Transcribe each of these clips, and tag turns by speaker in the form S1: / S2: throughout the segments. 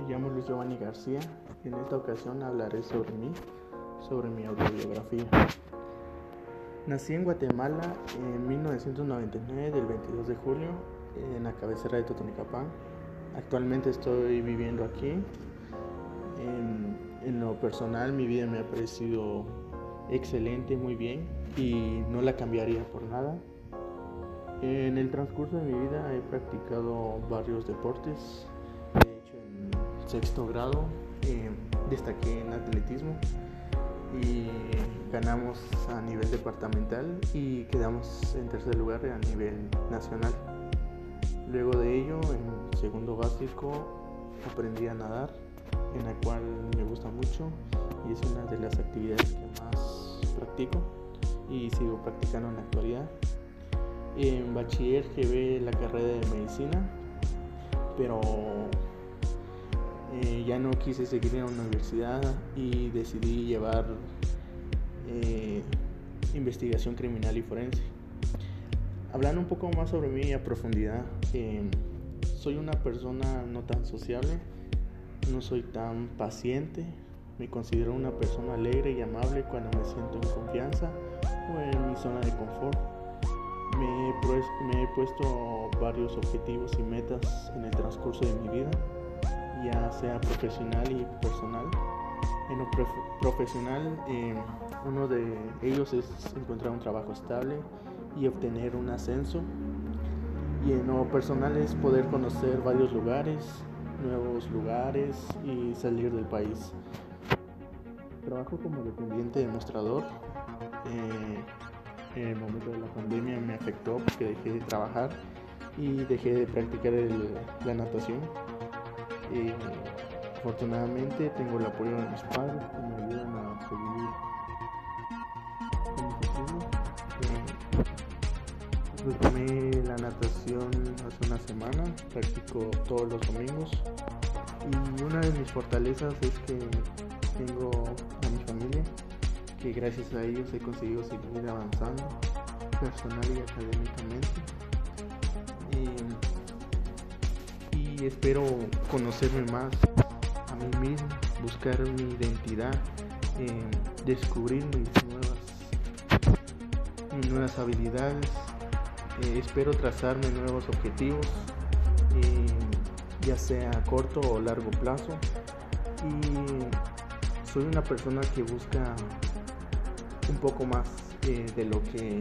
S1: Me llamo Luis Giovanni García y en esta ocasión hablaré sobre mí, sobre mi autobiografía. Nací en Guatemala en 1999, del 22 de julio, en la cabecera de Totonicapán. Actualmente estoy viviendo aquí. En, en lo personal mi vida me ha parecido excelente, muy bien y no la cambiaría por nada. En el transcurso de mi vida he practicado varios deportes. Sexto grado eh, destaqué en atletismo y ganamos a nivel departamental y quedamos en tercer lugar a nivel nacional. Luego de ello, en segundo básico, aprendí a nadar, en la cual me gusta mucho y es una de las actividades que más practico y sigo practicando en la actualidad. En bachiller llevé la carrera de medicina, pero eh, ya no quise seguir en la universidad y decidí llevar eh, investigación criminal y forense. Hablando un poco más sobre mí a profundidad, eh, soy una persona no tan sociable, no soy tan paciente, me considero una persona alegre y amable cuando me siento en confianza o en mi zona de confort me he, puesto varios objetivos y metas en el transcurso de mi vida, ya sea profesional y personal. En lo profesional, eh, uno de ellos es encontrar un trabajo estable y obtener un ascenso. Y en lo personal es poder conocer varios lugares, nuevos lugares y salir del país. Trabajo como dependiente demostrador. Eh, en el momento de la pandemia me afectó porque dejé de trabajar y dejé de practicar la natación. Eh, afortunadamente tengo el apoyo de mis padres que me ayudan a seguir Retomé la natación hace una semana, practico todos los domingos y una de mis fortalezas es que tengo a mi familia que gracias a ellos he conseguido seguir avanzando personal y académicamente. y espero conocerme más a mí mismo, buscar mi identidad, descubrir mis nuevas, nuevas habilidades. Eh, espero trazarme nuevos objetivos, ya sea a corto o largo plazo. Y soy una persona que busca un poco más eh, de lo que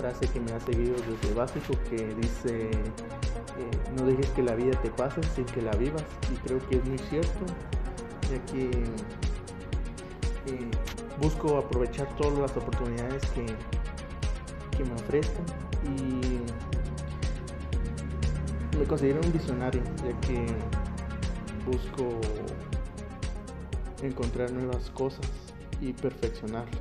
S1: frase que me ha seguido desde básico que dice eh, no dejes que la vida te pase sin que la vivas y creo que es muy cierto ya que eh, busco aprovechar todas las oportunidades que, que me ofrezcan y me considero un visionario ya que busco encontrar nuevas cosas y perfeccionarlas.